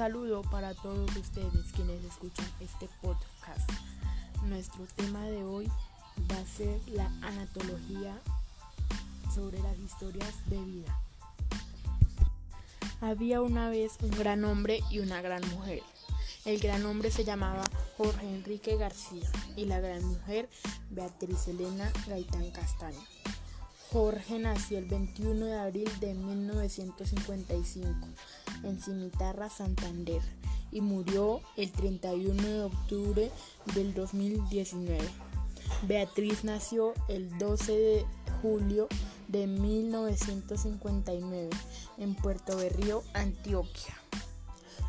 saludo para todos ustedes quienes escuchan este podcast. Nuestro tema de hoy va a ser la anatología sobre las historias de vida. Había una vez un gran hombre y una gran mujer. El gran hombre se llamaba Jorge Enrique García y la gran mujer Beatriz Elena Gaitán Castaño. Jorge nació el 21 de abril de 1955 en Cimitarra, Santander y murió el 31 de octubre del 2019. Beatriz nació el 12 de julio de 1959 en Puerto Berrío, Antioquia.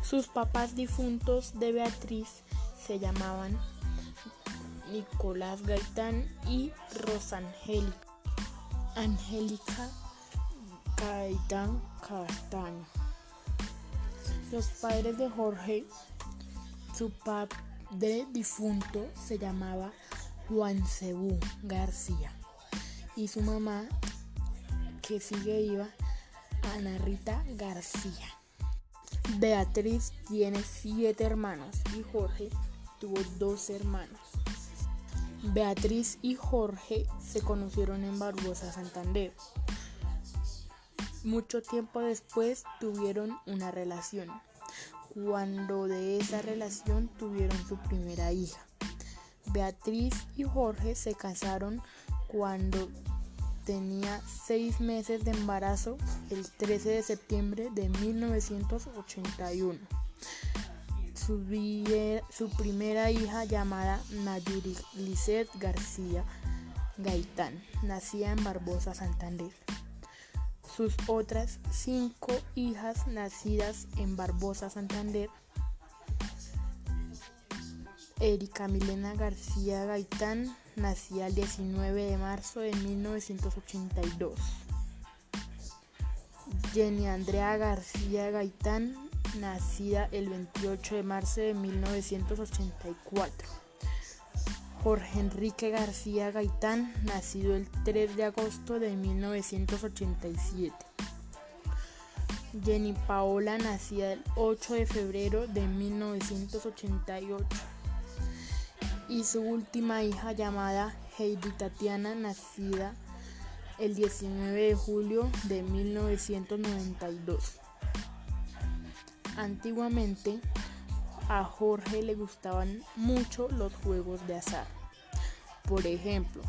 Sus papás difuntos de Beatriz se llamaban Nicolás Gaitán y Rosangélica. Angélica Gaitán Castaño. Los padres de Jorge, su padre difunto se llamaba Juan Cebú García y su mamá, que sigue viva, Ana Rita García. Beatriz tiene siete hermanos y Jorge tuvo dos hermanos. Beatriz y Jorge se conocieron en Barbosa, Santander. Mucho tiempo después tuvieron una relación, cuando de esa relación tuvieron su primera hija. Beatriz y Jorge se casaron cuando tenía seis meses de embarazo el 13 de septiembre de 1981. Su, su primera hija llamada Nayuri Lisset García Gaitán, nacida en Barbosa, Santander. Sus otras cinco hijas nacidas en Barbosa, Santander, Erika Milena García Gaitán, nacida el 19 de marzo de 1982. Jenny Andrea García Gaitán, nacida el 28 de marzo de 1984. Jorge Enrique García Gaitán, nacido el 3 de agosto de 1987. Jenny Paola, nacida el 8 de febrero de 1988 y su última hija llamada Heidi Tatiana, nacida el 19 de julio de 1992. Antiguamente a Jorge le gustaban mucho los juegos de azar. Por ejemplo,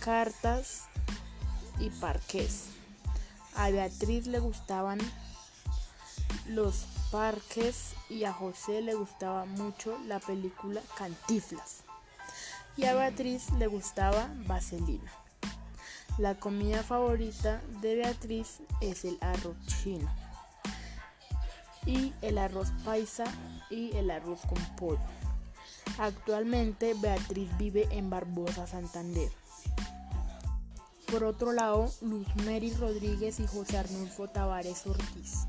cartas y parques. A Beatriz le gustaban los parques y a José le gustaba mucho la película Cantiflas y a Beatriz le gustaba Vaselina. La comida favorita de Beatriz es el arroz chino y el arroz paisa y el arroz con pollo. Actualmente Beatriz vive en Barbosa, Santander. Por otro lado, Luz Mary Rodríguez y José Arnulfo Tavares Ortiz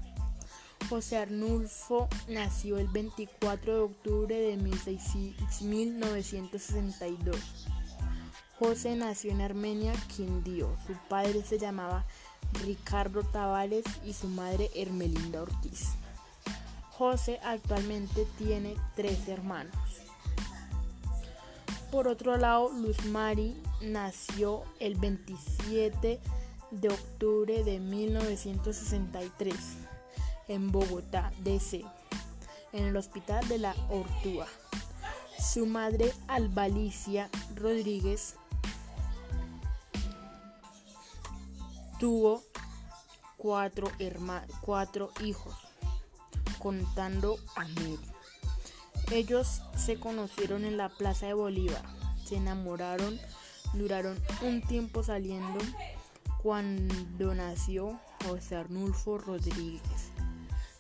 José Arnulfo nació el 24 de octubre de 1962. José nació en Armenia, Quindío. Su padre se llamaba Ricardo Tavares y su madre Hermelinda Ortiz. José actualmente tiene tres hermanos. Por otro lado, Luz Mari nació el 27 de octubre de 1963 en Bogotá, DC, en el Hospital de la Ortúa. Su madre, Albalicia Rodríguez, tuvo cuatro, cuatro hijos, contando a Mary. Ellos se conocieron en la Plaza de Bolívar, se enamoraron, duraron un tiempo saliendo cuando nació José Arnulfo Rodríguez.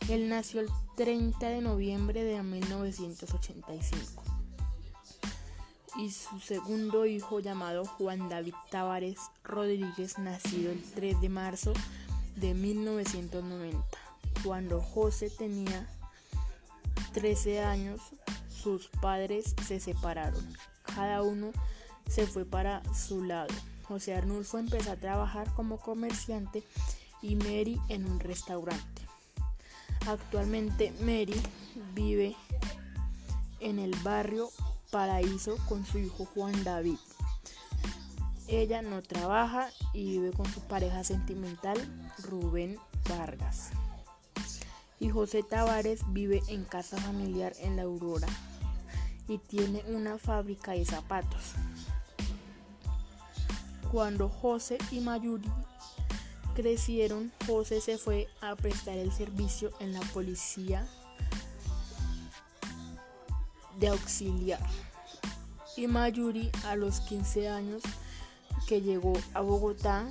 Él nació el 30 de noviembre de 1985 y su segundo hijo llamado Juan David Tavares Rodríguez nacido el 3 de marzo de 1990. Cuando José tenía 13 años, sus padres se separaron. Cada uno se fue para su lado. José Arnulfo empezó a trabajar como comerciante y Mary en un restaurante. Actualmente Mary vive en el barrio Paraíso con su hijo Juan David. Ella no trabaja y vive con su pareja sentimental Rubén Vargas. Y José Tavares vive en casa familiar en La Aurora y tiene una fábrica de zapatos. Cuando José y Mayuri crecieron, José se fue a prestar el servicio en la policía de auxiliar. Y Mayuri a los 15 años que llegó a Bogotá,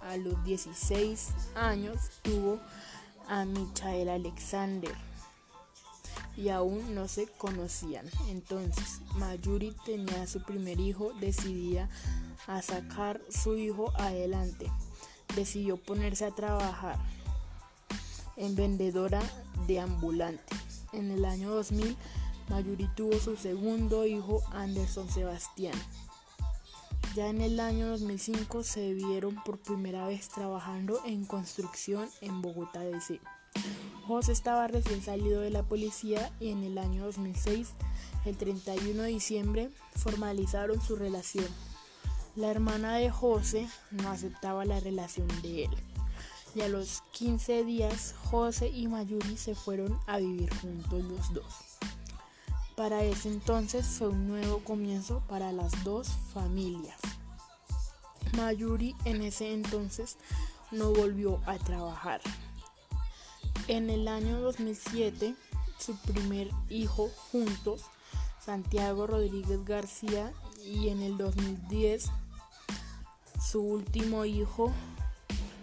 a los 16 años tuvo a Michael Alexander y aún no se conocían. Entonces Mayuri tenía su primer hijo, decidía a sacar su hijo adelante. Decidió ponerse a trabajar en vendedora de ambulante. En el año 2000, Mayuri tuvo su segundo hijo, Anderson Sebastián. Ya en el año 2005 se vieron por primera vez trabajando en construcción en Bogotá DC. José estaba recién salido de la policía y en el año 2006, el 31 de diciembre, formalizaron su relación. La hermana de José no aceptaba la relación de él. Y a los 15 días, José y Mayuri se fueron a vivir juntos los dos. Para ese entonces fue un nuevo comienzo para las dos familias. Mayuri en ese entonces no volvió a trabajar. En el año 2007, su primer hijo juntos, Santiago Rodríguez García, y en el 2010, su último hijo,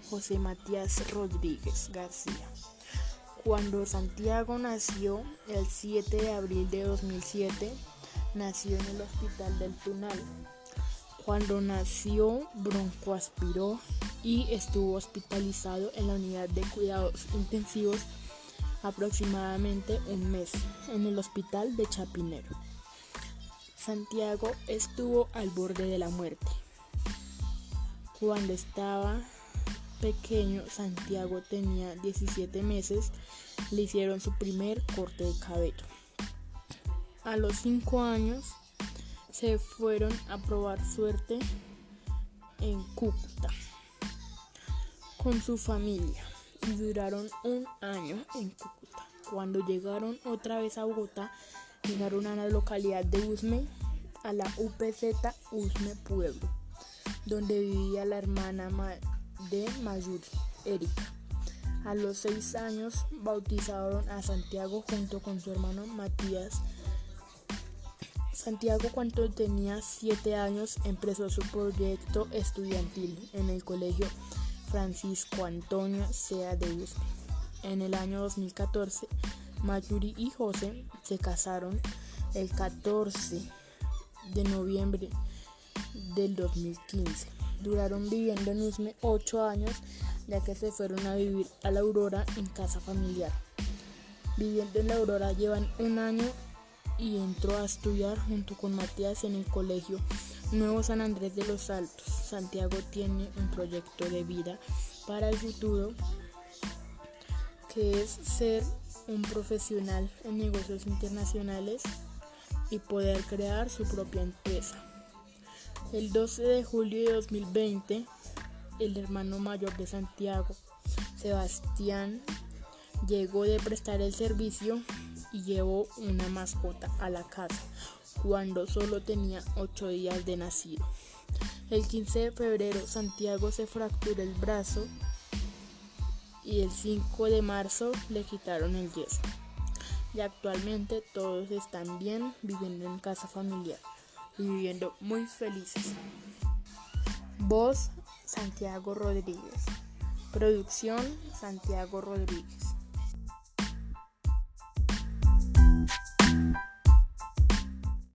José Matías Rodríguez García. Cuando Santiago nació el 7 de abril de 2007, nació en el Hospital del Tunal. Cuando nació, broncoaspiró y estuvo hospitalizado en la unidad de cuidados intensivos aproximadamente un mes en el hospital de Chapinero. Santiago estuvo al borde de la muerte. Cuando estaba pequeño, Santiago tenía 17 meses, le hicieron su primer corte de cabello. A los 5 años se fueron a probar suerte en Cúcuta con su familia y duraron un año en Cúcuta. Cuando llegaron otra vez a Bogotá, llegaron a la localidad de Usme, a la UPZ Usme Pueblo, donde vivía la hermana de Mayuri, Erika. A los seis años bautizaron a Santiago junto con su hermano Matías. Santiago cuando tenía siete años empezó su proyecto estudiantil en el colegio Francisco Antonio Sea de Usme. En el año 2014, Mayuri y José se casaron el 14 de noviembre del 2015 duraron viviendo en Usme 8 años ya que se fueron a vivir a la Aurora en casa familiar. Viviendo en la Aurora llevan un año y entró a estudiar junto con Matías en el colegio Nuevo San Andrés de los Altos. Santiago tiene un proyecto de vida para el futuro que es ser un profesional en negocios internacionales y poder crear su propia empresa. El 12 de julio de 2020, el hermano mayor de Santiago, Sebastián, llegó de prestar el servicio y llevó una mascota a la casa cuando solo tenía 8 días de nacido. El 15 de febrero Santiago se fracturó el brazo y el 5 de marzo le quitaron el yeso. Y actualmente todos están bien viviendo en casa familiar viviendo muy felices. Voz Santiago Rodríguez. Producción Santiago Rodríguez.